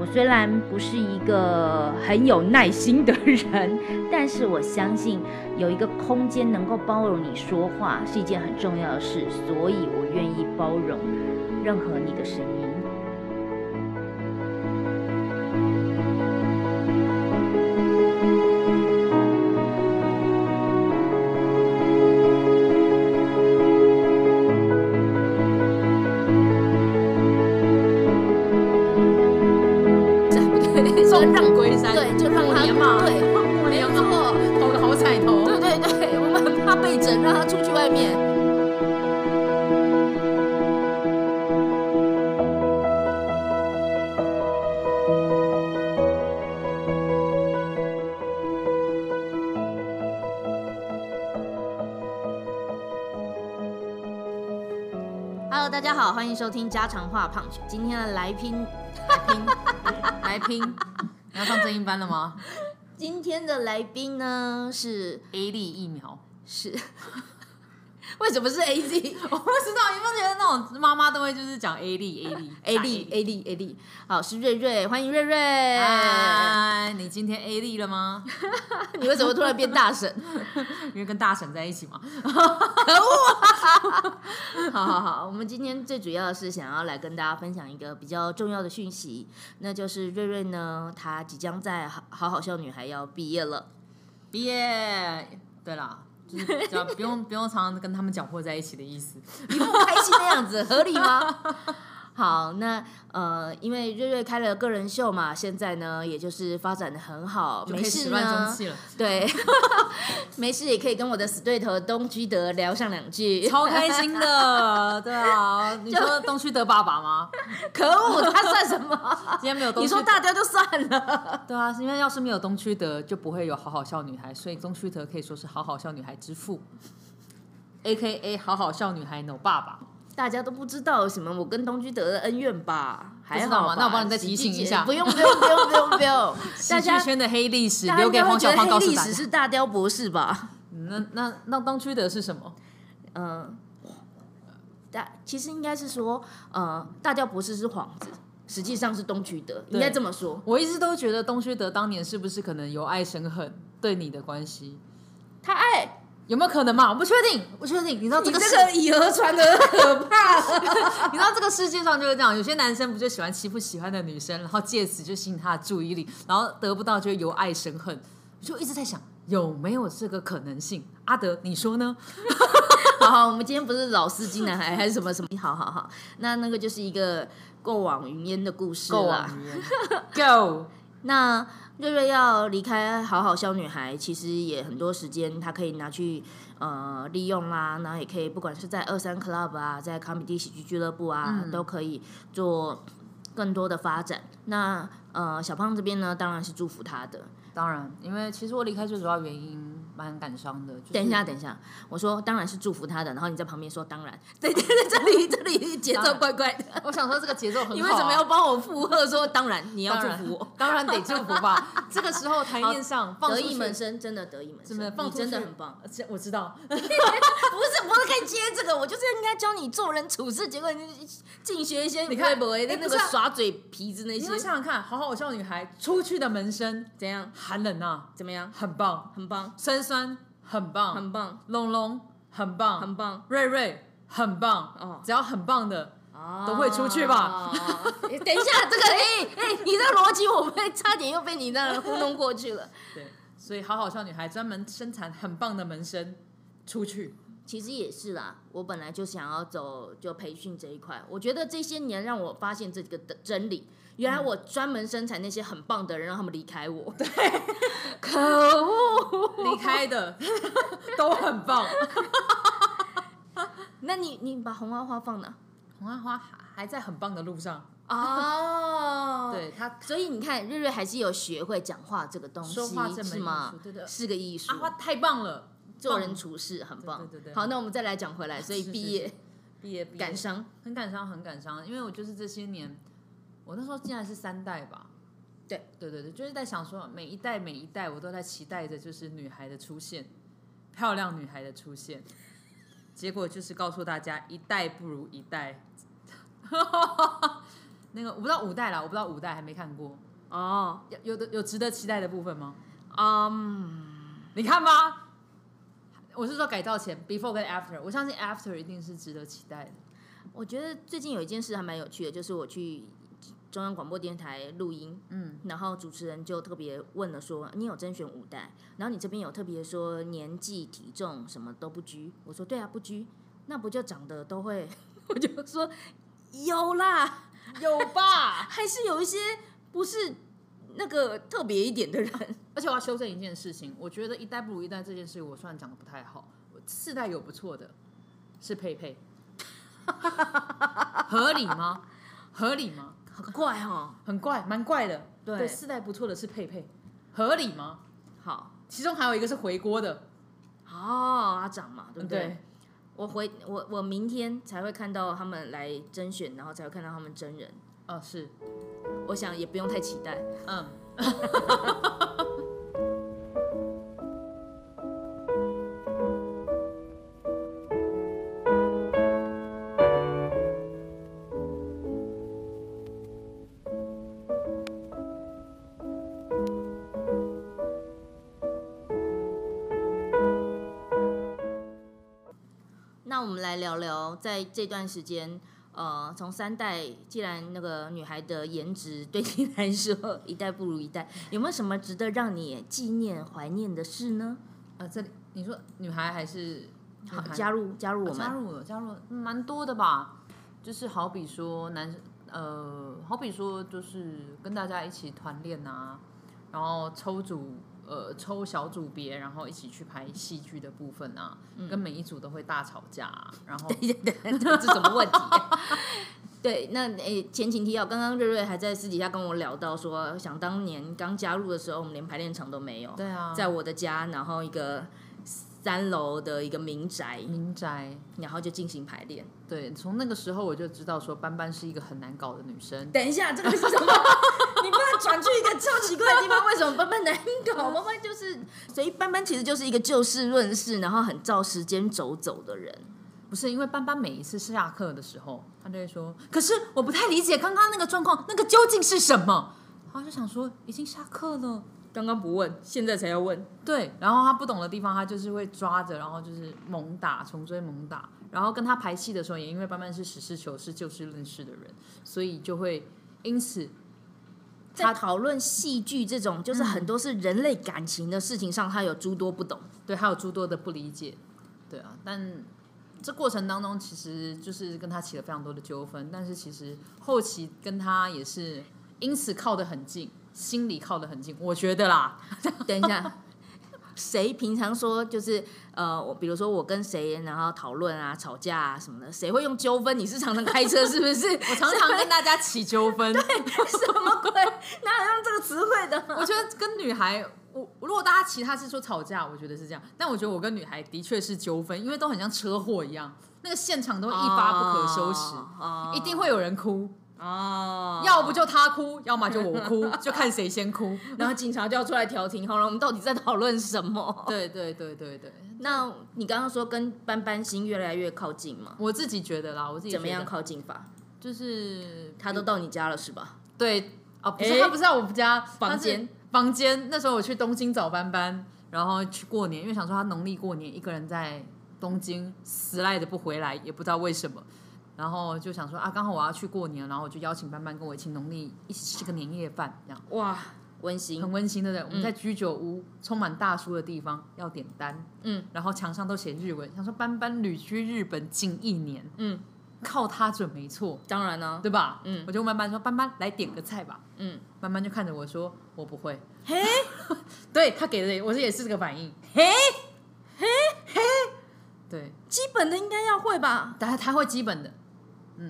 我虽然不是一个很有耐心的人，但是我相信有一个空间能够包容你说话是一件很重要的事，所以我愿意包容任何你的声音。大家好，欢迎收听家常话胖曲。今天的来宾，来拼，来拼，你要上正音班了吗今天的来宾呢是？A 粒疫苗，是，为什么是 A Z 我不知道，你不觉得那种妈妈都会就是讲 A 粒 A 粒 A 粒 A 粒 A 粒？好，是瑞瑞，欢迎瑞瑞。哎，你今天 A 粒了吗？你为什么突然变大婶？因为跟大婶在一起嘛。好好好，我们今天最主要的是想要来跟大家分享一个比较重要的讯息，那就是瑞瑞呢，她即将在好好好笑女孩要毕业了。毕业，对啦，就是只要不用不用常常跟他们搅和在一起的意思。你不开心的样子，合理吗？好，那呃，因为瑞瑞开了个人秀嘛，现在呢，也就是发展的很好，没事了，对，没事也可以跟我的死对头东居德聊上两句。超开心的，对啊。你说东区德爸爸吗？可恶，他算什么？今天没有东区你说大雕就算了，对啊，因为要是没有东区德，就不会有好好笑女孩，所以东区德可以说是好好笑女孩之父，A K A 好好笑女孩 No 爸爸。大家都不知道什么我跟东居德的恩怨吧？还好那我帮你再提醒一下不用不用不用不用不用，喜大家剧圈的黑历史留给黄小胖应该会觉得黑历告诉大家。史是大雕博士吧？嗯那那那东区德是什么？嗯，大其实应该是说，呃，大雕博士是幌子，实际上是东居德，应该这么说。我一直都觉得东区德当年是不是可能由爱生恨对你的关系，他爱有没有可能嘛？我不确定，不确定。你知道这个这个以讹传讹，可怕。你知道这个世界上就是这样，有些男生不就喜欢欺负喜欢的女生，然后借此就吸引她的注意力，然后得不到就由爱生恨，我就一直在想有没有这个可能性？阿德，你说呢？好好，我们今天不是老司机男孩还是什么什么？好好好，那那个就是一个过往云烟的故事够啦啊。Go！那瑞瑞要离开好好笑女孩，其实也很多时间，她可以拿去呃利用啦，然后也可以不管是在二三 club 啊，在卡米蒂喜剧俱乐部啊，嗯都可以做更多的发展。那呃小胖这边呢，当然是祝福她的。当然，因为其实我离开最主要原因蛮感伤的。就是、等一下，等一下，我说当然是祝福他的，然后你在旁边说当然，对对对，这里这里节奏怪怪的。我想说这个节奏很好、啊，你为什么要帮我附和说当然你要祝福我？？当然得祝福吧。这个时候台面上放得意门，生，真的得意门生，你真的放真的很棒。。我知道，不是不是可以接这个，我就是应该教你做人处事，结果你进学一些你看微博的那个耍嘴皮子那些你要，想想看，好好笑女孩出去的门生怎样？寒冷啊，怎么样？很棒，很棒，酸酸很棒，很棒，龙龙很棒，很棒瑞瑞很棒，哦只要很棒的，哦都会出去吧？等一下，这个哎哎，你这逻辑我被差点又被你那样糊弄过去了。对，所以好好笑女孩专门生产很棒的门生出去，其实也是啦，我本来就想要走就培训这一块，我觉得这些年让我发现这个的真理。原来我专门生产那些很棒的人，让他们离开我。对，可恶！离开的。都很棒。那你你把红花花放哪？红花花还还在很棒的路上，哦，对他所以你看，瑞瑞还是有学会讲话这个东西，说话这门艺是吗？是个艺术。阿。花太棒了，做人处事很棒。对对对好，那我们再来讲回来，所以毕业毕业。感伤，很感伤，很感伤，因为我就是这些年，我那时候竟然是三代吧。对对对对，就是在想说，每一代每一代，我都在期待着就是女孩的出现，漂亮女孩的出现。结果就是告诉大家，一代不如一代。那个我不知道五代啦，我不知道五代还没看过，哦，有有的有值得期待的部分吗？嗯，你看吧？我是说改造前，before 跟 after，我相信 after 一定是值得期待的。我觉得最近有一件事还蛮有趣的，就是我去中央广播电台录音，嗯，然后主持人就特别问了说：“你有甄选五代，然后你这边有特别说年纪、体重什么都不拘。”我说：“对啊，不拘，那不就长得都会？” 我就说：“有啦，有吧？还是有一些不是那个特别一点的人。而且我要修正一件事情，我觉得一代不如一代这件事，我虽然讲的不太好，我四代有不错的，是佩佩，合理吗？合理吗？很怪哦。很怪，蛮怪的。对四代不错的是佩佩，合理吗？好其中还有一个是回锅的，哦，阿长嘛，对不对？对，我回我我明天才会看到他们来甄选，然后才会看到他们真人。哦是，我想也不用太期待。嗯。在这段时间，呃，从三代，既然那个女孩的颜值对你来说一代不如一代，有没有什么值得让你纪念、怀念的事呢？呃，这里你说女孩还是女好，加入加入我们，加入了，加入蛮多的吧。就是好比说男，呃，好比说就是跟大家一起团练啊，然后抽组，呃，抽小组别，然后一起去拍戏剧的部分啊，跟每一组都会大吵架啊、然后 这是什么问题？对，那诶，前情提要，刚刚瑞瑞还在私底下跟我聊到说，想当年刚加入的时候，我们连排练场都没有，对啊，在我的家，然后一个三楼的一个民宅，民宅，然后就进行排练。对，从那个时候我就知道说班班是一个很难搞的女生。等一下，这个是什么？你不能转去一个超奇怪的地方。为什么班班难搞？班班就是，所以班班其实就是一个就事论事，然后很照时间走走的人。不是因为班班每一次下课的时候，他就会说：“可是我不太理解刚刚那个状况，那个究竟是什么？”然后就想说，已经下课了，刚刚不问，现在才要问。对。然后他不懂的地方，他就是会抓着，然后就是猛打，穷追猛打。然后跟他排戏的时候，也因为班班是实事求是、就事论事的人，所以就会因此在讨论戏剧这种，就是嗯很多是人类感情的事情上，他有诸多不懂。对他有诸多的不理解。对啊，但这过程当中其实就是跟他起了非常多的纠纷，但是其实后期跟他也是因此靠得很近，心里靠得很近，我觉得啦。等一下，谁平常说就是呃，我比如说我跟谁然后讨论啊、吵架啊什么的，谁会用纠纷？你是常常开车是不是？我常常跟大家起纠纷，对什么鬼？哪有用这个词汇的？我觉得跟女孩，我如果大家其他是说吵架，我觉得是这样，但我觉得我跟女孩的确是纠纷，因为都很像车祸一样，那个现场都一发不可收拾，哦一定会有人哭，哦，要不就他哭，要么就我哭，就看谁先哭。然后警察就要出来调停。好了，我们到底在讨论什么？对对对对对，那你刚刚说跟班班心越来越靠近嘛？我自己觉得啦，我自己怎么样靠近法？就是他都到你家了是吧？对哦，不是、诶他不是在我们家房间，房间。那时候我去东京找班班，然后去过年，因为想说他农历过年一个人在东京死赖着不回来，也不知道为什么。然后就想说啊，刚好我要去过年，然后我就邀请班班跟我一起农历一起吃个年夜饭，这样哇，温馨很。温馨，对不对？我们在居酒屋充满大叔的地方要点单，嗯，然后墙上都写日文，想说班班旅居日本近一年，嗯，靠他准没错，当然呢，对吧？嗯我就问班班说，班班来点个菜吧。嗯，班班就看着我说：“我不会。嘿，” 对他给的我这也是这个反应。嘿，嘿，嘿，对，基本的应该要会吧？但他他会基本的，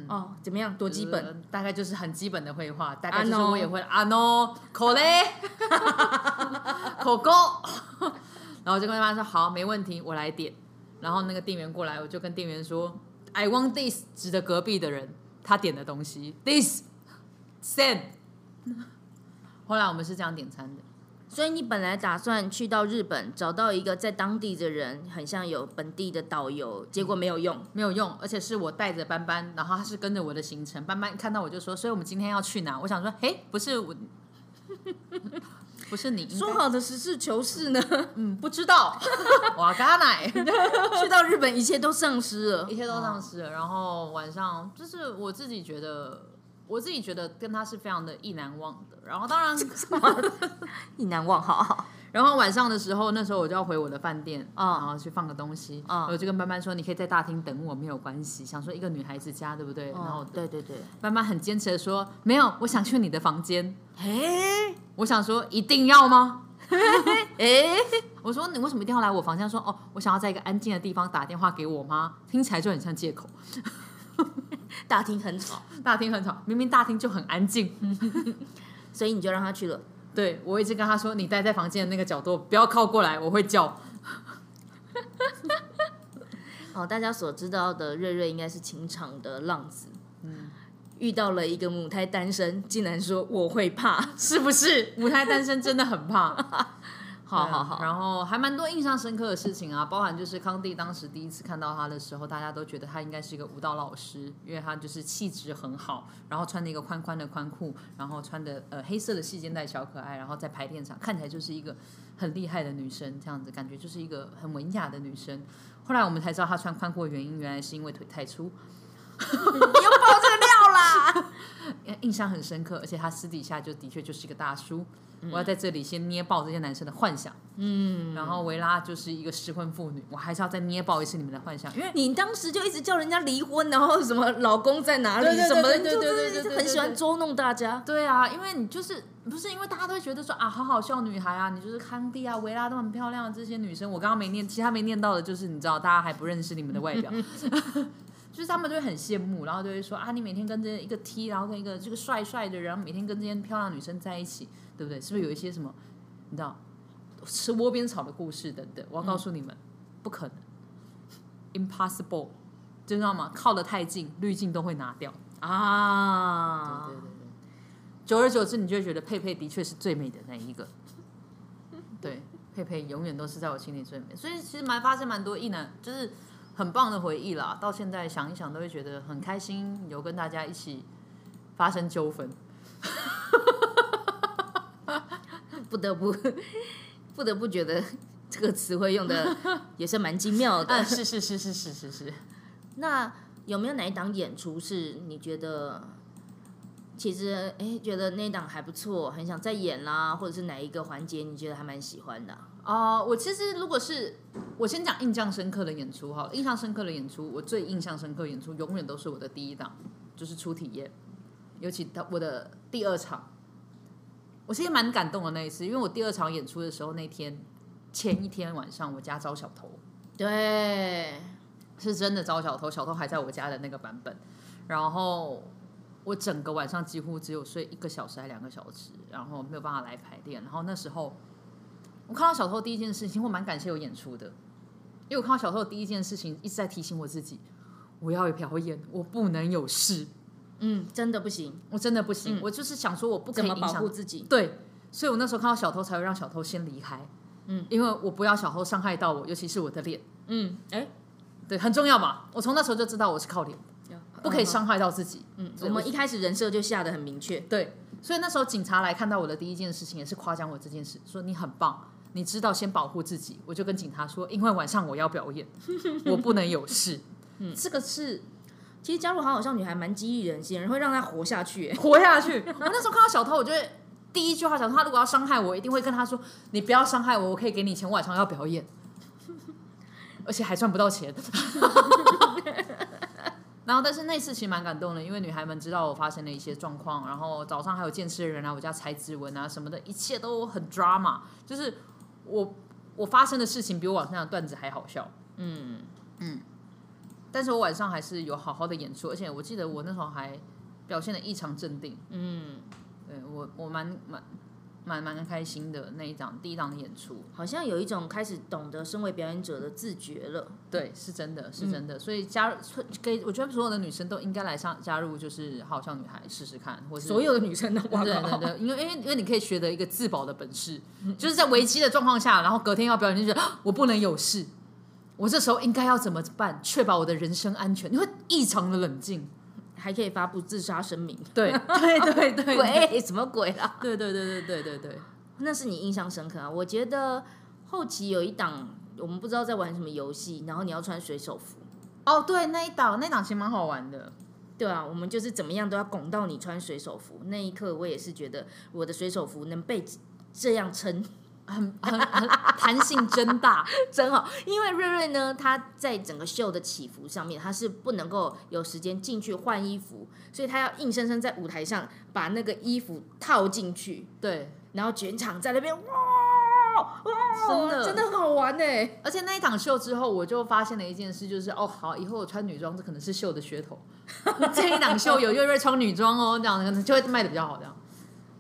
哦，怎么样？多基本？呃大概就是很基本的绘画，大概就是我也会啊 no 口嘞，口沟，然 然后我就跟他说好，没问题，我来点。然后那个店员过来，我就跟店员说，I want this，指着隔壁的人他点的东西，this send。后来我们是这样点餐的。所以你本来打算去到日本找到一个在当地的人，很像有本地的导游，结果没有用。没有用，而且是我带着班班，然后他是跟着我的行程。班班看到我就说，所以我们今天要去哪？我想说，嘿，不是我，不是你，说好的实事求是呢？嗯，不知道，瓦嘎奶，去到日本一切都丧失了一。切都丧失了。然后晚上就是我自己觉得，我自己觉得跟他是非常的意难忘的。然后当然，意难忘，好好。然后晚上的时候，那时候我就要回我的饭店啊然后去放个东西啊我就跟班班说，你可以在大厅等我，没有关系。想说一个女孩子家，对不对？然后哦，对对对，班班很坚持的说，没有，我想去你的房间。哎我想说，一定要吗？哎，我说你为什么一定要来我房间？他说哦，我想要在一个安静的地方打电话给我妈，听起来就很像借口。大厅很吵，大厅很吵，明明大厅就很安静。所以你就让他去了。对我一直跟他说，你待在房间的那个角度，不要靠过来，我会叫。哦，大家所知道的瑞瑞应该是情场的浪子，嗯，遇到了一个母胎单身，竟然说我会怕，是不是？母胎单身真的很怕。好好好，然后还蛮多印象深刻的事情啊，包含就是康帝当时第一次看到他的时候，大家都觉得他应该是一个舞蹈老师，因为他就是气质很好，然后穿着一个宽宽的宽裤，然后穿的呃黑色的细肩带小可爱，然后在排练场看起来就是一个很厉害的女生，这样子感觉就是一个很文雅的女生。后来我们才知道她穿宽裤的原因，原来是因为腿太粗，又爆这个料啦！印象很深刻，而且他私底下就的确就是一个大叔。我要在这里先捏爆这些男生的幻想，嗯，然后维拉就是一个失婚妇女，我还是要再捏爆一次你们的幻想，因为你当时就一直叫人家离婚，然后什么老公在哪里什么的，对对对对对对就是很喜欢捉弄大家。对啊，因为你就是不是因为大家都会觉得说啊，好好笑女孩啊，你就是康帝啊、维拉都很漂亮的这些女生，我刚刚没念，其他没念到的就是你知道，大家还不认识你们的外表。就是他们就会很羡慕，然后就会说啊，你每天跟这一个 T，然后跟一个这个帅帅的人，然后每天跟这些漂亮女生在一起，对不对？是不是有一些什么，你知道，吃窝边草的故事等等？我要告诉你们，不可能，impossible，知道吗？靠得太近，滤镜都会拿掉。啊，对对对对，久而久之，你就会觉得佩佩的确是最美的那一个。对，佩佩永远都是在我心里最美，所以其实蛮发生蛮多异难，就是很棒的回忆啦。到现在想一想，都会觉得很开心，有跟大家一起发生纠纷。不得不 不得不觉得这个词汇用的也是蛮精妙的。嗯，是是是是是是是。那有没有哪一档演出是你觉得其实哎觉得那一档还不错，很想再演啦，或者是哪一个环节你觉得还蛮喜欢的啊、哦、我其实如果是我先讲印象深刻的演出哈，印象深刻的演出，我最印象深刻演出永远都是我的第一档，就是初体验，尤其到我的第二场，我其实蛮感动的那一次，因为我第二场演出的时候，那天前一天晚上我家招小偷，对，是真的招小偷，小偷还在我家的那个版本，然后我整个晚上几乎只有睡一个小时还两个小时，然后没有办法来排练，然后那时候我看到小偷第一件事情，我蛮感谢有演出的，因为我看到小偷的第一件事情一直在提醒我自己，我要有表演，我不能有事，嗯，真的不行，我真的不行，我就是想说我不可怎么保以影响护自己？对，所以我那时候看到小偷才会让小偷先离开，嗯，因为我不要小偷伤害到我，尤其是我的脸。嗯，哎，对，很重要嘛。我从那时候就知道我是靠脸，不可以伤害到自己。嗯，我们一开始人设就下的很明确，对，所以那时候警察来看到我的第一件事情也是夸奖我这件事，说你很棒，你知道先保护自己。我就跟警察说，因为晚上我要表演，我不能有事。嗯，这个是其实加入好好少女孩蛮激励人心，会让她活下去。哎活下去。我那时候看到小偷，我就会第一句话想说，他如果要伤害我，一定会跟他说，你不要伤害我，我可以给你钱，我晚上要表演，而且还赚不到钱。然后，但是那次其实蛮感动的，因为女孩们知道我发生了一些状况，然后早上还有见识的人来我家采指纹啊什么的，一切都很 drama，就是我我发生的事情比我网上的段子还好笑。嗯，但是我晚上还是有好好的演出，而且我记得我那时候还表现的异常镇定。嗯，对我我蛮蛮蛮蛮开心的那一档第一档的演出。好像有一种开始懂得身为表演者的自觉了。对，是真的，是真的。所以加入给我觉得所有的女生都应该来上加入，就是好像女孩试试看，或是所有的女生都哇对对，对，因为因为因为你可以学得一个自保的本事，就是在危机的状况下，然后隔天要表演，就觉得啊我不能有事，我这时候应该要怎么办，确保我的人身安全？你会异常的冷静。还可以发布自杀声明。对对对对对鬼什么鬼啦？对对对对对对对，那是你印象深刻啊！我觉得后期有一档，我们不知道在玩什么游戏，然后你要穿水手服。哦对，那一档那一档其实蛮好玩的。对啊，我们就是怎么样都要拱到你穿水手服。那一刻，我也是觉得我的水手服能被这样撑，很很很弹性真大，真好。因为瑞瑞呢，他在整个秀的起伏上面，他是不能够有时间进去换衣服，所以他要硬生生在舞台上把那个衣服套进去，对，然后全场在那边哇哇，真的真的很好玩呢。而且那一场秀之后，我就发现了一件事，就是哦，好，以后我穿女装，这可能是秀的噱头。这一档秀有瑞瑞穿女装哦，这样可能就会卖的比较好。这样，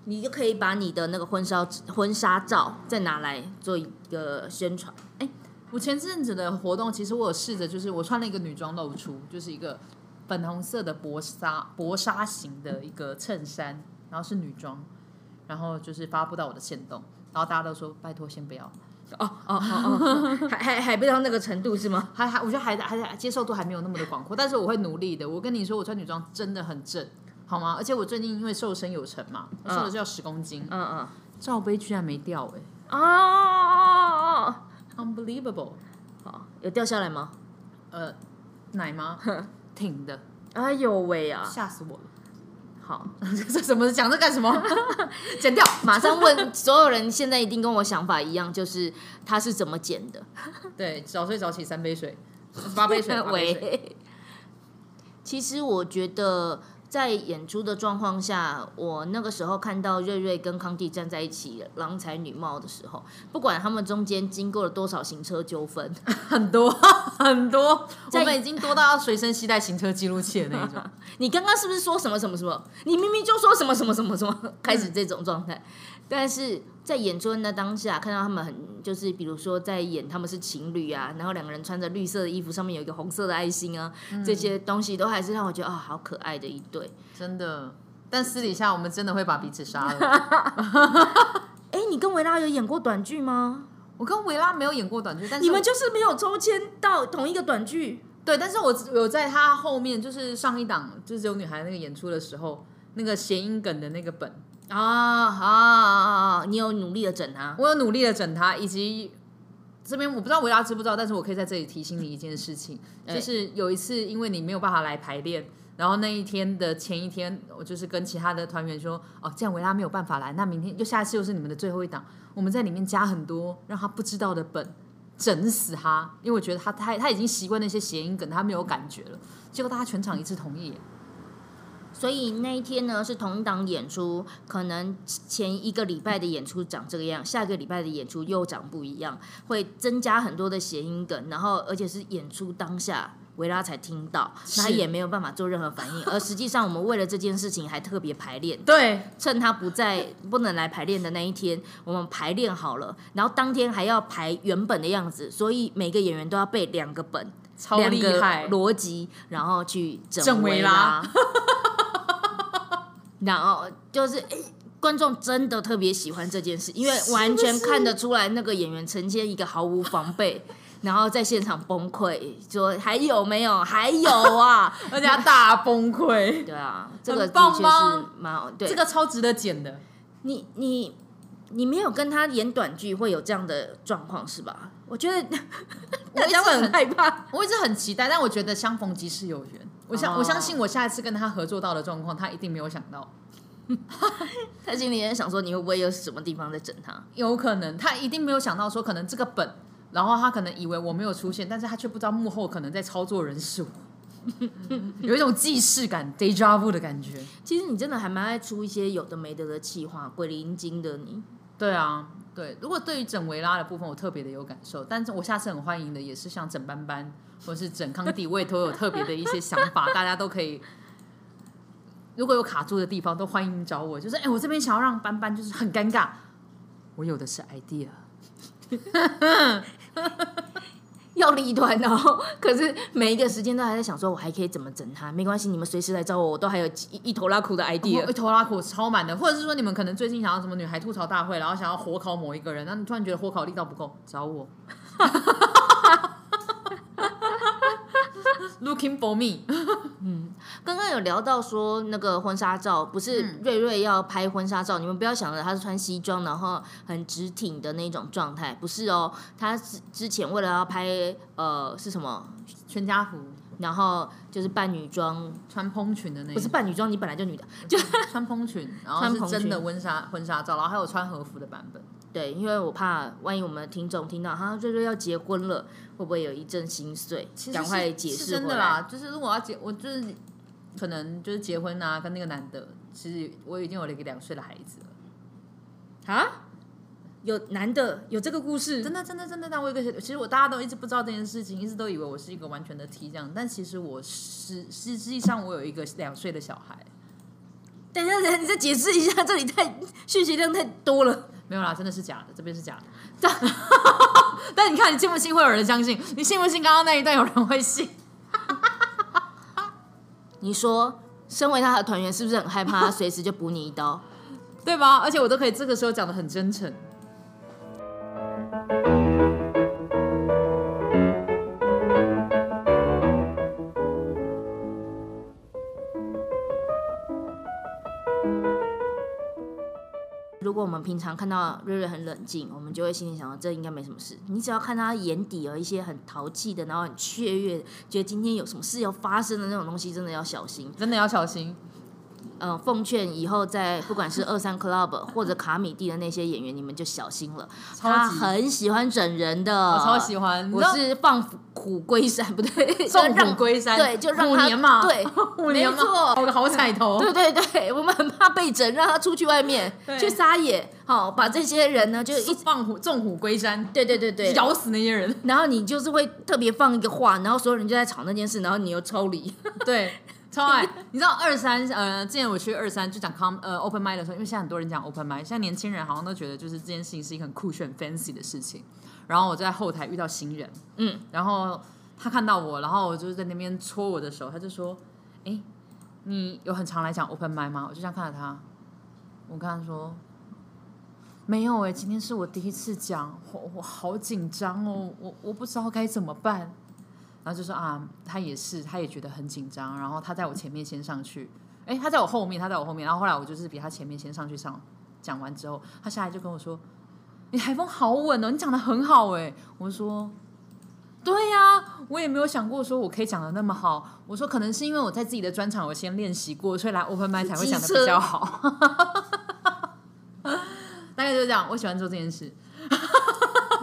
你就可以把你的那个婚纱婚纱照再拿来做一个宣传。哎我前阵子的活动，其实我有试着，就是我穿了一个女装露出，就是一个粉红色的薄纱薄纱型的一个衬衫，然后是女装，然后就是发布到我的线动，然后大家都说拜托先不要，哦哦哦哦，还还还不到那个程度是吗？还还我觉得还还还接受度还没有那么的广阔，但是我会努力的。我跟你说，我穿女装真的很正，好吗？而且我最近因为瘦身有成嘛，瘦了就要十公斤，嗯嗯。罩杯居然没掉哎、啊，unbelievable！好，有掉下来吗？呃，奶吗？挺的，哎呦喂啊！吓死我了！好，这什么讲这干什么？剪掉。马上问所有人，现在一定跟我想法一样，就是他是怎么剪的？对，早睡早起三杯水，八杯水，八杯水。喂，其实我觉得在演出的状况下，我那个时候看到瑞瑞跟康帝站在一起，郎才女貌的时候，不管他们中间经过了多少行车纠纷，很多很多，我在们已经多到要随身携带行车记录器的那一种。你刚刚是不是说什么什么什么？你明明就说什么什么什么什么，开始这种状态。但是在演出的那当下，看到他们很就是，比如说在演他们是情侣啊，然后两个人穿着绿色的衣服，上面有一个红色的爱心啊，这些东西都还是让我觉得啊、好可爱的一对。真的。但私底下我们真的会把彼此杀了。哎，你跟维拉有演过短剧吗？我跟维拉没有演过短剧，但是你们就是没有抽签到同一个短剧对，但是我有在他后面，就是上一档就是有女孩那个演出的时候，那个谐音梗的那个本，啊啊啊！你有努力的整他，我有努力的整他，以及这边我不知道维拉知不知道，但是我可以在这里提醒你一件事情，就是有一次因为你没有办法来排练。然后那一天的前一天，我就是跟其他的团员说，哦，这样维拉没有办法来，那明天就下一次又是你们的最后一档，我们在里面加很多让他不知道的本，整死他，因为我觉得他他他已经习惯那些谐音梗，他没有感觉了。结果大家全场一致同意，所以那一天呢是同档演出，可能前一个礼拜的演出长这个样，下个礼拜的演出又长不一样，会增加很多的谐音梗，然后而且是演出当下。维拉才听到，那他也没有办法做任何反应，而实际上我们为了这件事情还特别排练，对，趁他不在不能来排练的那一天，我们排练好了，然后当天还要排原本的样子，所以每个演员都要背两个本，超厉害，逻辑，然后去整整维拉，然后就是。诶观众真的特别喜欢这件事，因为完全看得出来那个演员呈现一个毫无防备，然后在现场崩溃，说还有没有？还有啊！而且他大崩溃，对啊，这个很的确是蛮好。对，这个超值得剪的。你你你没有跟他演短剧会有这样的状况是吧？我觉得 大家会很害怕。我一直很期待，但我觉得相逢即是有缘。我相、哦我相信我下一次跟他合作到的状况，他一定没有想到，他心里也想说，你会不会有什么地方在整他？有可能他一定没有想到说，可能这个本，然后他可能以为我没有出现，但是他却不知道幕后可能在操作人是我，有一种既视感 （deja vu） 的感觉。其实你真的还蛮爱出一些有的没的的气话，鬼灵精的你。对啊，对。如果对于整维拉的部分，我特别的有感受，但是我下次很欢迎的也是像整班班或是整康帝，我也都有特别的一些想法，大家都可以。如果有卡住的地方，都欢迎找我。就是哎、我这边想要让班班就是很尴尬，我有的是 idea。要立团哦，可是每一个时间都还在想说，我还可以怎么整他？没关系，你们随时来找我，我都还有一一头拉苦的 idea。一头拉苦超满的，或者是说你们可能最近想要什么女孩吐槽大会，然后想要火烤某一个人，那你突然觉得火烤力道不够，找我。Looking for me，嗯刚刚有聊到说那个婚纱照，不是瑞瑞要拍婚纱照，你们不要想着他是穿西装，然后很直挺的那种状态，不是哦，他之之前为了要拍呃是什么，全家福然后就是扮女装，穿蓬裙的那不是扮女装，你本来就女的，就穿蓬裙，然后是真的婚纱婚纱照，然后还有穿和服的版本。对，因为我怕万一我们听众听到哈瑞瑞要结婚了，会不会有一阵心碎？赶快解释。真的啦，就是如果要结，我就是可能就是结婚啊，跟那个男的，其实我已经有了一个两岁的孩子了。啊？有男的有这个故事？真的，真的，真的，但我有一个，其实我大家都一直不知道这件事情，一直都以为我是一个完全的 T 这样，但其实我实实际上我有一个两岁的小孩，等一下，等一下，你再解释一下，这里太讯息量太多了。没有啦，真的是假的，这边是假的。但你看，你信不信会有人相信？你信不信刚刚那一段有人会信？你说，身为他的团员，是不是很害怕他随时就补你一刀？对吧？而且我都可以这个时候讲的很真诚。如果我们平常看到瑞瑞很冷静，我们就会心里想到这应该没什么事。你只要看他眼底有一些很淘气的，然后很雀跃，觉得今天有什么事要发生的那种东西，真的要小心。真的要小心。嗯、奉劝以后在不管是二三 club 或者卡米蒂的那些演员，你们就小心了。他很喜欢整人的，我超喜欢，我是放虎归山，不对，放虎归山，对，就让他虎年嘛，对，五年嘛，好个好彩头。对对对，我们很怕被整，让他出去外面去撒野，好把这些人呢就一一放虎，纵虎归山，对对对对，咬死那些人。然后你就是会特别放一个话，然后所有人就在吵那件事，然后你又抽离，对，超爱。你知道二三呃，之前我去二三就讲 com 呃 open m i d 的时候，因为现在很多人讲 open m i d 现在年轻人好像都觉得就是这件事情是一个很酷炫 fancy 的事情。然后我在后台遇到新人，嗯，然后他看到我，然后我就在那边搓我的手，他就说：“哎，你有很常来讲 open m i d 吗？”我就这样看着他，我跟他说。没有哎、今天是我第一次讲，我我好紧张哦，我我不知道该怎么办。然后就说啊，他也是，他也觉得很紧张。然后他在我前面先上去，哎，他在我后面，他在我后面。然后后来我就是比他前面先上去上，讲完之后，他下来就跟我说：“你台风好稳哦，你讲的很好哎。”我说：“对呀、我也没有想过说我可以讲的那么好。”我说：“可能是因为我在自己的专场我先练习过，所以来 open m i 才会讲的比较好。”大概就是这样，我喜欢做这件事。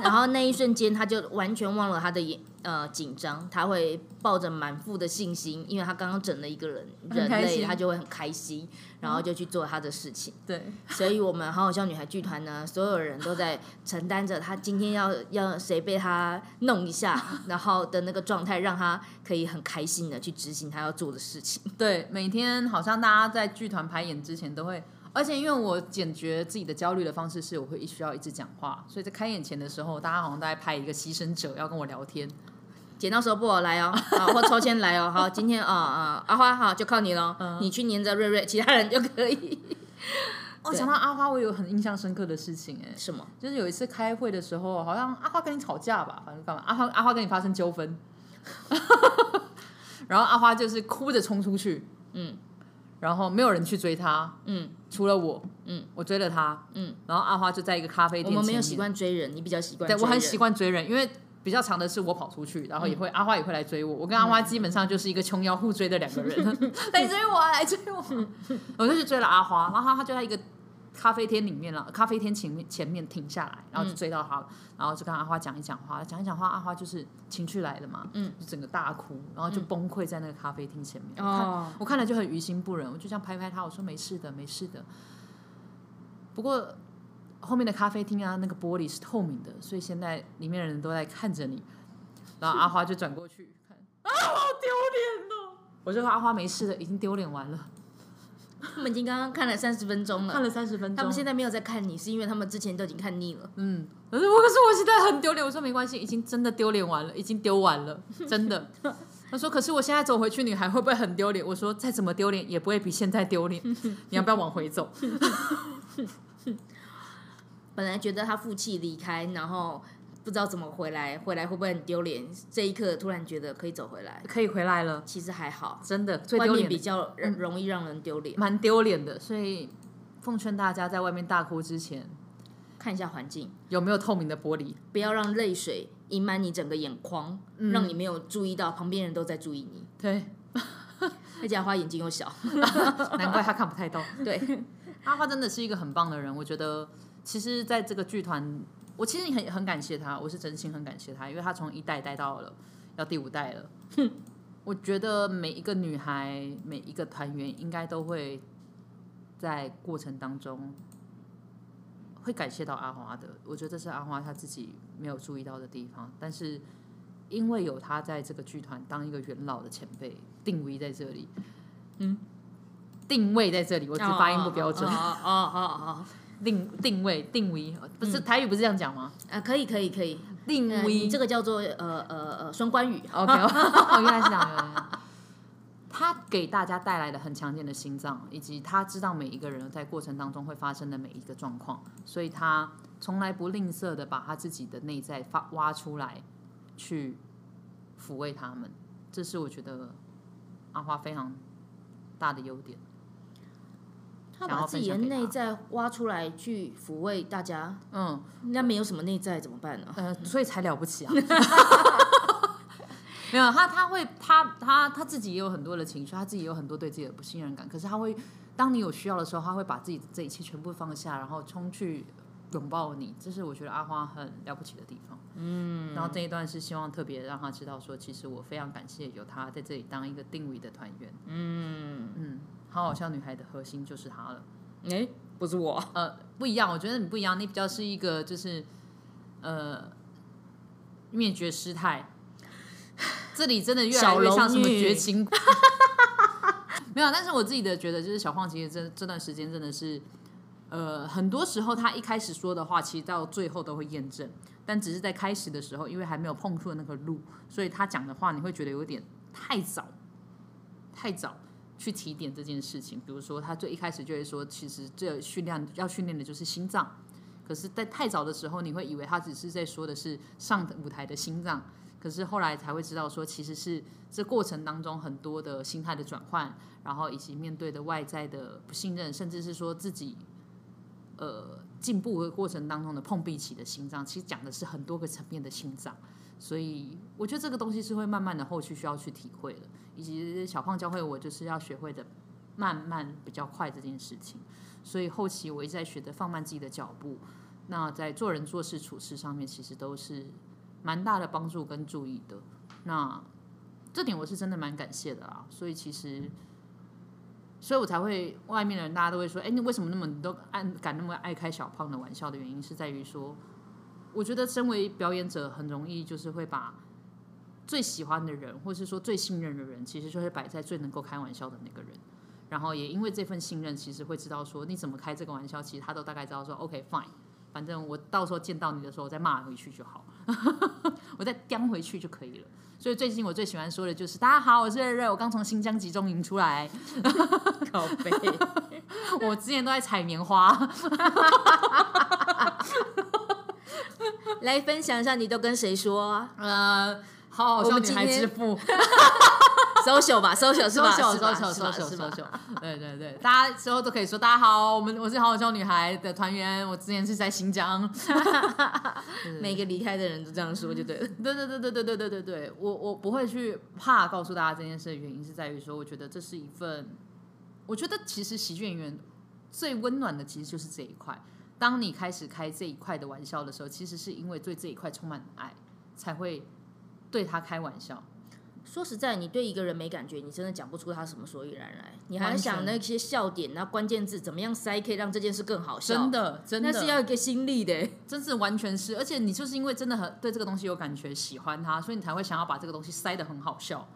然后那一瞬间他就完全忘了他的眼呃紧张，他会抱着满腹的信心，因为他刚刚整了一个人人类，他就会很开心，然后就去做他的事情。对，所以我们好好笑女孩剧团呢，所有人都在承担着他今天要要谁被他弄一下，然后的那个状态，让他可以很开心的去执行他要做的事情。对，每天好像大家在剧团排演之前都会，而且因为我解决自己的焦虑的方式是，我会需要一直讲话，所以在开演前的时候，大家好像都在拍一个牺牲者要跟我聊天。剪刀石头布偶来哦，好，或抽签来哦，好，今天啊啊、阿花好就靠你喽，你去黏着瑞瑞，其他人就可以。哦，想到阿花，我有很印象深刻的事情、哎，什么？就是有一次开会的时候，好像阿花跟你吵架吧，反正干嘛？阿花阿花跟你发生纠纷，然后阿花就是哭着冲出去，嗯然后没有人去追她，嗯，除了我，嗯，我追了她，嗯，然后阿花就在一个咖啡店我店，们没有习，惯追人，你比较习惯。对我很习。惯追人，因为。比较长的是我跑出去，然后也嗯会、阿花也会来追我。我跟阿花基本上就是一个穷腰互追的两个人，来追我啊，来追我。我就去追了阿花，然后他就在一个咖啡厅里面了，咖啡厅前面前面停下来，然后就追到他，然后就跟阿花讲一讲话，讲一讲话，阿花就是情绪来了嘛，嗯，就整个大哭，然后就崩溃在那个咖啡厅前面。哦，我看了就很于心不忍，我就这样拍拍他，我说没事的，没事的。不过后面的咖啡厅啊，那个玻璃是透明的，所以现在里面的人都在看着你。然后阿花就转过去看，啊，好丢脸哦！我就说阿花没事的，已经丢脸完了。他们已经刚刚看了三十分钟了，看了三十分钟，他们现在没有在看你，是因为他们之前都已经看腻了。嗯，可是我可是我现在很丢脸。我说没关系，已经真的丢脸完了，已经丢完了，真的。他说：“可是我现在走回去，你还会不会很丢脸？”我说：“再怎么丢脸，也不会比现在丢脸。你要不要往回走？”本来觉得他负气离开，然后不知道怎么回来，回来会不会很丢脸？这一刻突然觉得可以走回来，可以回来了。其实还好，真的，最外丢脸面比较容易让人丢脸。蛮丢脸的。所以奉劝大家，在外面大哭之前，看一下环境，有没有透明的玻璃？不要让泪水盈满你整个眼眶，让你没有注意到旁边人都在注意你。对，那家花眼睛又小，难怪他看不太到。对，阿花真的是一个很棒的人，我觉得，其实在这个剧团，我其实很很感谢他，我是真心很感谢他，因为他从一代带到了要第五代了。我觉得每一个女孩，每一个团员，应该都会在过程当中会感谢到阿花的。我觉得这是阿花她自己没有注意到的地方，但是因为有他在这个剧团当一个元老的前辈，定位在这里，嗯，定位在这里，我只发音不标准。哦哦哦哦，定定位定位，不是、台语不是这样讲吗？啊，可以可以可以，呃定位、你这个叫做呃呃呃双关语。OK。原来是这样他给大家带来的很强健的心脏，以及他知道每一个人在过程当中会发生的每一个状况，所以他从来不吝啬的把他自己的内在发挖出来，去抚慰他们。这是我觉得阿花非常大的优点。他把自己的内在挖出来去抚慰大家，嗯，那没有什么内在怎么办呢？呃，所以才了不起啊！没有他，他会，他他他自己也有很多的情绪，他自己也有很多对自己的不信任感。可是他会，当你有需要的时候，他会把自己这一切全部放下，然后冲去拥抱你。这是我觉得阿花很了不起的地方。嗯，然后这一段是希望特别让他知道说，其实我非常感谢有他在这里当一个定位的团员。嗯，嗯，好好笑女孩的核心就是他了。哎、不是我，呃，不一样，我觉得你不一样，你比较是一个就是呃灭绝师太。这里真的越来越像什么绝情，没有。但是我自己的觉得，就是小晃其实这这段时间真的是，呃，很多时候他一开始说的话，其实到最后都会验证，但只是在开始的时候，因为还没有碰触那个路，所以他讲的话你会觉得有点太早，太早。去提点这件事情，比如说他最一开始就会说，其实这训练要训练的就是心脏，可是，在太早的时候，你会以为他只是在说的是上舞台的心脏，可是后来才会知道说，其实是这过程当中很多的心态的转换，然后以及面对的外在的不信任，甚至是说自己呃进步的过程当中的碰壁起的心脏，其实讲的是很多个层面的心脏。所以我觉得这个东西是会慢慢的后续需要去体会的，以及小胖教会我就是要学会的慢慢比较快这件事情。所以后期我一直在学着放慢自己的脚步，那在做人做事处事上面，其实都是蛮大的帮助跟注意的。那这点我是真的蛮感谢的啦。所以其实，所以我才会外面的人大家都会说，哎，你为什么那么都爱敢那么爱开小胖的玩笑的原因，是在于说。我觉得身为表演者很容易就是会把最喜欢的人，或是说最信任的人，其实就是摆在最能够开玩笑的那个人。然后也因为这份信任，其实会知道说你怎么开这个玩笑，其实他都大概知道说 OK fine，反正我到时候见到你的时候，我再骂回去就好，我再叼回去就可以了。所以最近我最喜欢说的就是大家好，我是瑞瑞，我刚从新疆集中营出来，靠背，我之前都在采棉花。来分享一下，你都跟谁说、啊？呃，好好笑女孩之父。Social 吧，social 是吧？收是吧手收手是吧是吧收手收手，对对对，大家之后都可以说大家好，我们我是好好笑女孩的团员，我之前是在新疆。每个离开的人都这样说就对了。对对对对对对对对对，我我不会去怕告诉大家这件事的原因是在于说，我觉得这是一份，我觉得其实喜剧演员最温暖的其实就是这一块。当你开始开这一块的玩笑的时候，其实是因为对这一块充满爱，才会对他开玩笑。说实在，你对一个人没感觉，你真的讲不出他什么所以然来。你还想那些笑点，然后关键字怎么样塞，可以让这件事更好笑？真，的，真的，那是要一个心力的。真是完全是，而且你就是因为真的很对这个东西有感觉，喜欢它，所以你才会想要把这个东西塞得很好笑。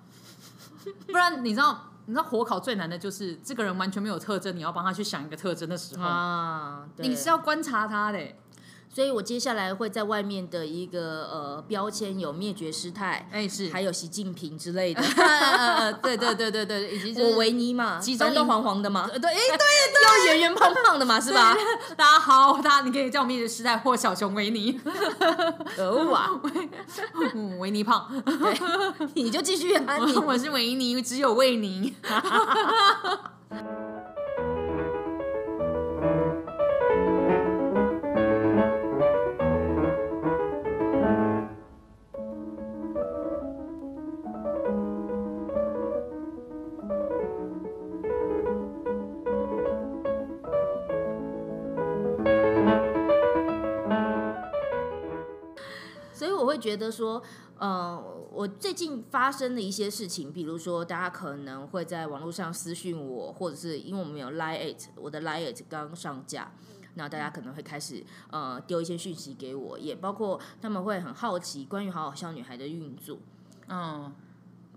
不然你知道，你知道火烤最难的就是这个人完全没有特征，你要帮他去想一个特征的时候，啊，你是要观察他的。所以我接下来会在外面的一个呃标签有灭绝师太，哎，是，还有习近平之类的，对对对对对，以及就是我维尼嘛，集中都黄黄的嘛，对，哎对，又圆圆胖胖的嘛，是吧？大家好，大家你可以叫我灭绝师太或小熊维尼，可 恶啊，嗯，维尼胖，对，你就继续啊，你。我是维尼，只有维尼。觉得说，呃，我最近发生的一些事情，比如说大家可能会在网络上私讯我，或者是因为我们有 Line It，我的 Line It 刚上架，那大家可能会开始呃丢一些讯息给我，也包括他们会很好奇关于好好笑女孩的运作，嗯，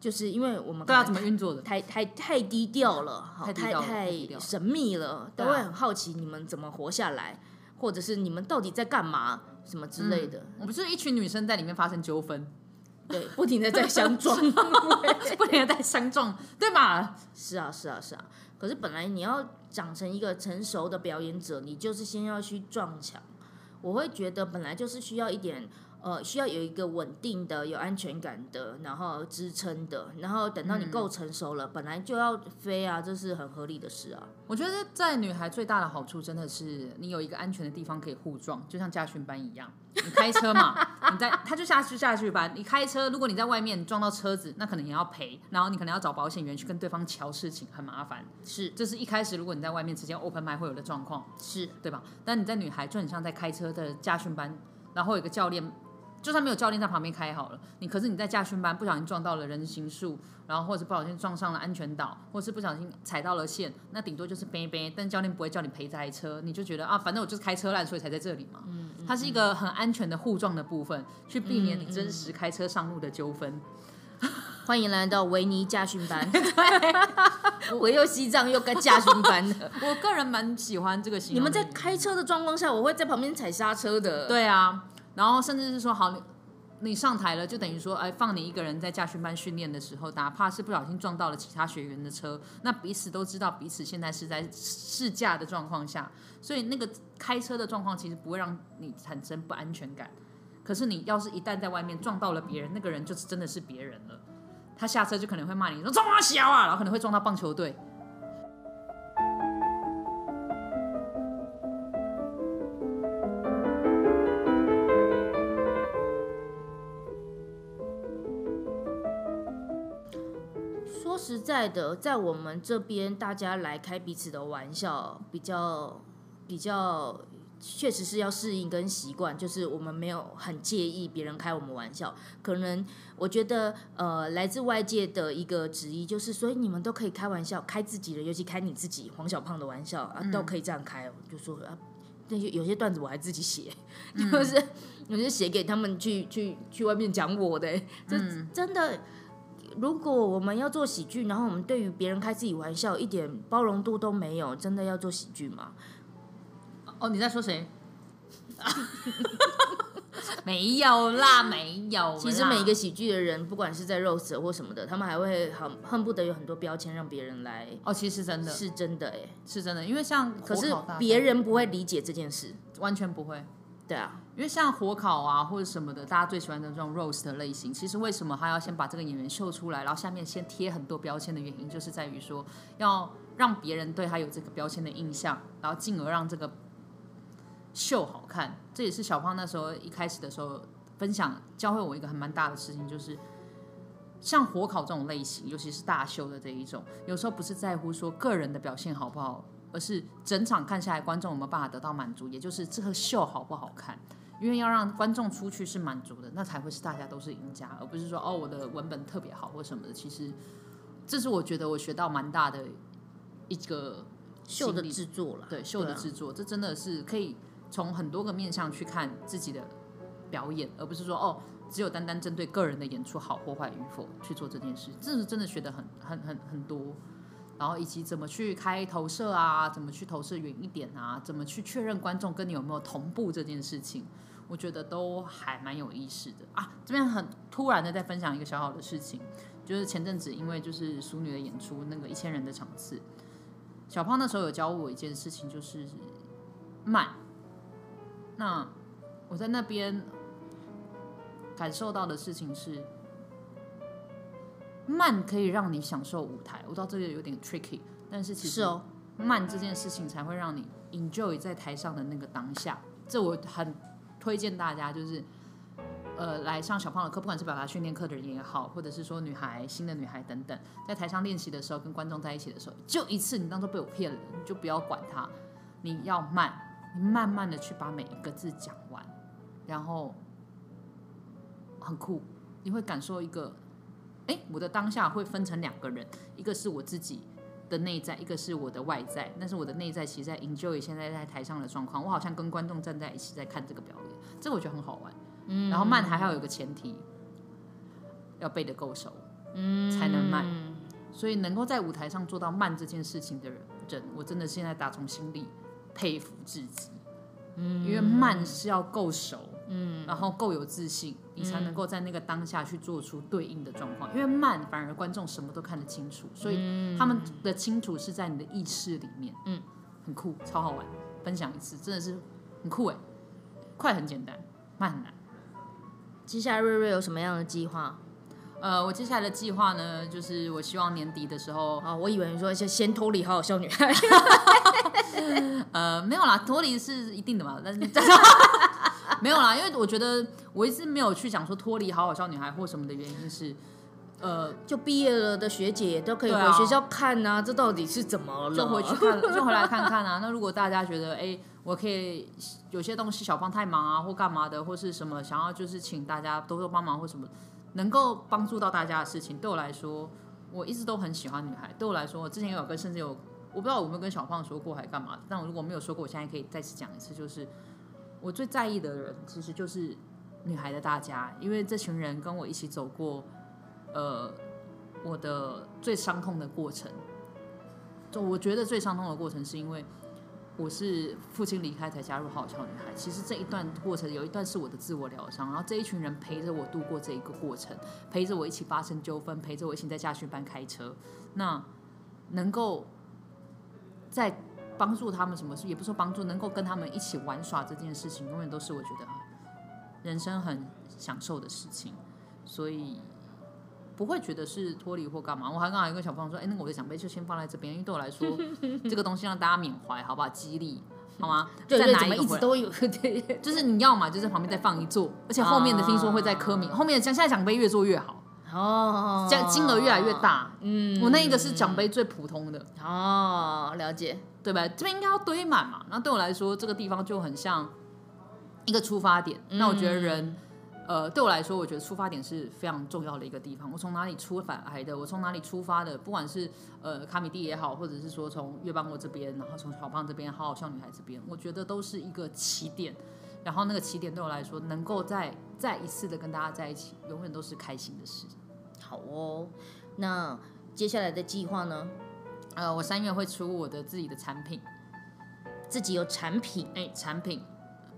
就是因为我们对啊，可能怎么运作的？太太太低调了，太了太太神秘了，都会很好奇你们怎么活下来，或者是你们到底在干嘛，什么之类的。我们就是一群女生在里面发生纠纷，对，不停的在相 撞。不停的在相撞，对吧？是啊，是啊，是啊。可是本来你要长成一个成熟的表演者，你就是先要去撞墙。我会觉得本来就是需要一点，呃，需要有一个稳定的、有安全感的，然后支撑的，然后等到你够成熟了，本来就要飞啊，这是很合理的事啊。我觉得在女孩最大的好处真的是你有一个安全的地方可以互撞，就像驾训班一样。你开车嘛，你在他就下去下去班。你开车，如果你在外面撞到车子，那可能也要赔，然后你可能要找保险员去跟对方瞧事情，很麻烦。是这是一开始如果你在外面直接 open 麦会有的状况，是，对吧？但你在女孩就很像在开车的驾训班，然后有一个教练，就算没有教练在旁边开好了，你可是你在驾训班不小心撞到了人行树，然后或者不小心撞上了安全岛，或是不小心踩到了线，那顶多就是背背，但教练不会叫你赔这台车，你就觉得啊，反正我就是开车烂，所以才在这里嘛。嗯，它是一个很安全的互撞的部分，去避免你真实开车上路的纠纷。欢迎来到维尼驾训班。我又西藏又跟驾训班的。我个人蛮喜欢这个形容你们在开车的状况下，我会在旁边踩刹车的。，对啊，然后甚至是说，好，你上台了，就等于说，哎，放你一个人在驾训班训练的时候，哪怕是不小心撞到了其他学员的车，那彼此都知道彼此现在是在试驾的状况下，所以那个开车的状况其实不会让你产生不安全感。可是你要是一旦在外面撞到了别人，那个人就是真的是别人了。他下车就可能会骂你说撞啊小啊，然后可能会撞到棒球队。在的，在我们这边，大家来开彼此的玩笑，比较比较，确实是要适应跟习惯。就是我们没有很介意别人开我们玩笑，可能我觉得，呃，来自外界的一个质疑，就是所以你们都可以开玩笑，开自己的，尤其开你自己黄小胖的玩笑啊，都可以这样开哦。就说啊，那些有些段子我还自己写，就是我就写给他们去去去外面讲我的，这真的。如果我们要做喜剧，然后我们对于别人开自己玩笑一点包容度都没有，真的要做喜剧吗？哦，你在说谁？没有啦，没有。其实每一个喜剧的人，不管是在 roast 或什么的，他们还会很恨不得有很多标签让别人来，哦，其实真的是真的哎。是真的，因为像可是别人不会理解这件事，完全不会，对啊，因为像火烤啊或者什么的，大家最喜欢的这种 roast 的类型，其实为什么他要先把这个演员秀出来，然后下面先贴很多标签的原因，就是在于说要让别人对他有这个标签的印象，然后进而让这个秀好看。这也是小胖那时候一开始的时候分享教会我一个很蛮大的事情，就是像火烤这种类型，尤其是大秀的这一种，有时候不是在乎说个人的表现好不好，而是整场看下来观众有没有办法得到满足，也就是这个秀好不好看。因为要让观众出去是满足的，那才会是大家都是赢家，而不是说哦我的文本特别好或什么的。其实这是我觉得我学到蛮大的一个秀的制作了，对秀的啊制作，这真的是可以从很多个面向去看自己的表演，而不是说哦，只有单单针对个人的演出好或坏与否去做这件事。这是真的学的很很很很多。然后以及怎么去开投射啊，怎么去投射远一点啊，怎么去确认观众跟你有没有同步这件事情，我觉得都还蛮有意思的啊。这边很突然的在分享一个小小的事情，就是前阵子因为就是淑女的演出那个一千人的场次，小胖那时候有教我一件事情，就是慢。那我在那边感受到的事情是。慢可以让你享受舞台，我知道这个有点 tricky，但是其实慢这件事情才会让你 enjoy 在台上的那个当下。这我很推荐大家，就是呃来上小胖的课，不管是表达训练课的人也好，或者是说女孩新的女孩等等，在台上练习的时候，跟观众在一起的时候，就一次，你当做被我骗了，你就不要管他，你要慢，你慢慢的去把每一个字讲完，然后很酷，你会感受一个。哎，我的当下会分成两个人，一个是我自己的内在，一个是我的外在。但是我的内在其实在 enjoy 现在在台上的状况，我好像跟观众站在一起在看这个表，这个我觉得很好玩。嗯，然后慢还要有个前提，要背得够熟，嗯，才能慢。所以能够在舞台上做到慢这件事情的人，我真的现在打从心里佩服至极。嗯，因为慢是要够熟。嗯，然后够有自信，你才能够在那个当下去做出对应的状况。因为慢，反而观众什么都看得清楚，所以他们的清楚是在你的意识里面。嗯，很酷，超好玩。分享一次，真的是很酷哎！快很简单，慢很难。接下来瑞瑞有什么样的计划？呃，我接下来的计划呢，就是我希望年底的时候啊，我以为你说先先脱离好好笑女孩。呃，没有啦，脱离是一定的嘛，但是。没有啦，因为我觉得我一直没有去讲说脱离好好笑女孩或什么的原因是，呃，就毕业了的学姐都可以回学校看啊，这到底是怎么了？就回去看，就回来看看啊。那如果大家觉得，哎，我可以有些东西小胖太忙啊，或干嘛的，或是什么想要就是请大家多多帮忙或什么，能够帮助到大家的事情，对我来说，我一直都很喜欢女孩。对我来说，我之前有跟甚至有，我不知道有没有跟小胖说过还干嘛，但我如果没有说过，我现在可以再次讲一次，就是。我最在意的人其实就是女孩的大家，因为这群人跟我一起走过，呃，我的最伤痛的过程。就我觉得最伤痛的过程，是因为我是父亲离开才加入好笑女孩。其实这一段过程有一段是我的自我疗伤，然后这一群人陪着我度过这一个过程，陪着我一起发生纠纷，陪着我一起在驾训班开车。那能够在。帮助他们什么事也不说帮助，能够跟他们一起玩耍这件事情，永远都是我觉得人生很享受的事情，所以不会觉得是脱离或干嘛。我还刚好有个小朋友说：“哎，那个我的奖杯就先放在这边，因为对我来说，这个东西让大家缅怀，好不好？激励，好吗？再拿一个都有，对，就是你要嘛，就在旁边再放一座，而且后面的听说会在科名，后面的奖现在奖杯越做越好。”哦，奖金额越来越大，嗯，我那一个是奖杯最普通的，哦，了解，对吧？这边应该要堆满嘛，那对我来说，这个地方就很像一个出发点。那我觉得人，呃，对我来说，我觉得出发点是非常重要的一个地方。我从哪里出发来的？我从哪里出发的？不管是呃卡米蒂也好，或者是说从月邦国这边，然后从小胖这边，好好笑女孩这边，我觉得都是一个起点。然后那个起点对我来说，能够再再一次的跟大家在一起，永远都是开心的事。好哦，那接下来的计划呢？呃，我三月会出我的自己的产品，自己有产品哎，产品。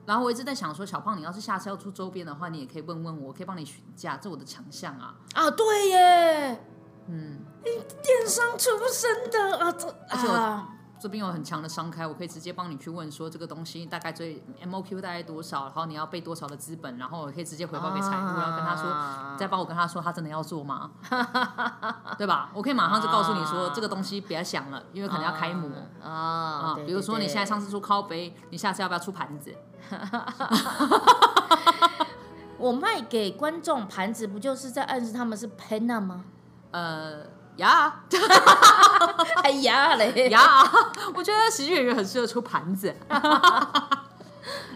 然后我一直在想说，小胖，你要是下次要出周边的话，你也可以问问我，可以帮你询价，这我的强项啊。啊，对耶，嗯，电商出身的啊，这啊。这边有很强的商开，我可以直接帮你去问说这个东西大概最 MOQ 大概多少，然后你要备多少的资本，然后我可以直接回报给财务，然后跟他说，再帮我跟他说他真的要做吗？对吧？我可以马上就告诉你说这个东西别想了，因为可能要开模啊。比如说你现在上次出靠杯，你下次要不要出盘子？我卖给观众盘子，不就是在暗示他们是 Penna 吗？呃。呀，哎呀嘞呀！我觉得喜剧演员很适合出盘子。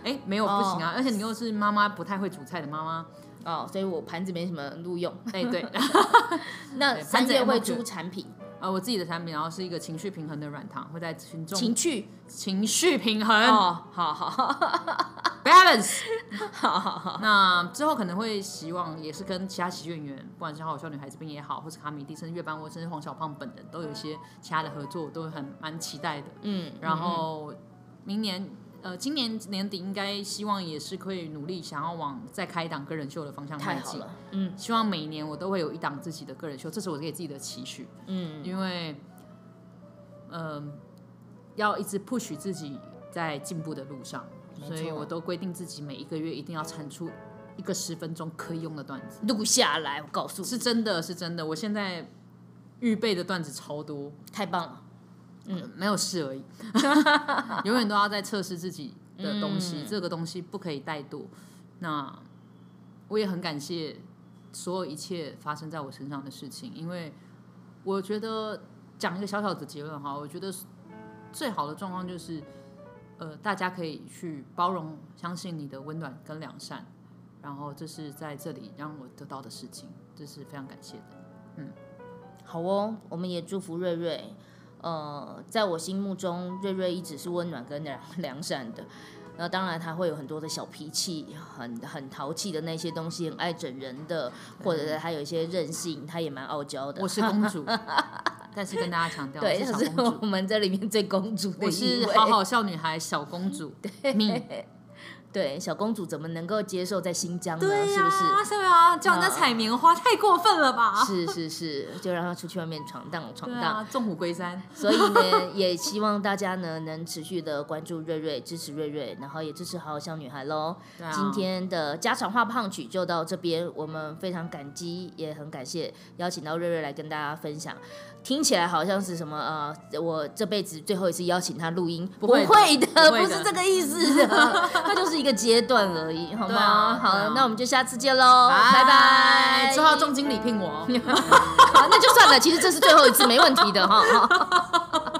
哎，没有不行啊，而且你又是妈妈不太会煮菜的妈妈。哦，所以我盘子没什么录用。哎，对，那三月会出产品呃，我自己的产品，然后是一个情绪平衡的软糖，会在群众情绪情绪平衡哦，好好。balance。好好好，那之后可能会希望也是跟其他喜剧演员，不管是好笑女孩子兵也好，或是卡米蒂，甚至月班或甚至黄小胖本人，都有一些其他的合作，都很蛮期待的。嗯，然后明年呃，今年年底应该希望也是可以努力想要往再开一档个人秀的方向迈进。嗯希望每年我都会有一档自己的个人秀，这是我给自己的期许。嗯，因为，嗯、要一直 push 自己在进步的路上，所以我都规定自己每一个月一定要产出一个十分钟可以用的段子，录下来，我告诉你，是真的是真的。我现在预备的段子超多，太棒了，嗯，没有事而已，永远都要在测试自己的东西，嗯这个东西不可以怠惰。那我也很感谢所有一切发生在我身上的事情，因为我觉得讲一个小小的结论哈，我觉得最好的状况就是，呃，大家可以去包容、相信你的温暖跟良善，然后这是在这里让我得到的事情，这是非常感谢的。嗯好哦，我们也祝福瑞瑞。呃，在我心目中，瑞瑞一直是温暖跟良 良善的。那当然，他会有很多的小脾气，很很淘气的那些东西，很爱整人的，或者是他有一些任性，他也蛮傲娇的。我是公主，但是跟大家强调，我对，是小公主。我们这里面最公主的我。是好好笑女孩小公主，你对，小公主怎么能够接受在新疆呢？对是不是？呀，是啊，叫人家采棉花太过分了吧？是是是，就让她出去外面闯荡闯荡。对啊，纵虎归山。所以呢，也希望大家呢能持续的关注瑞瑞，支持瑞瑞，然后也支持好好笑女孩喽。啊今天的家常话胖曲就到这边，我们非常感激，也很感谢邀请到瑞瑞来跟大家分享。听起来好像是什么呃，我这辈子最后一次邀请他录音，不会的，不会的不是这个意思，它就是一个阶段而已，好吗？好，啊对啊那我们就下次见喽，拜拜。之后重金礼聘我。好，那就算了，其实这是最后一次，没问题的哈。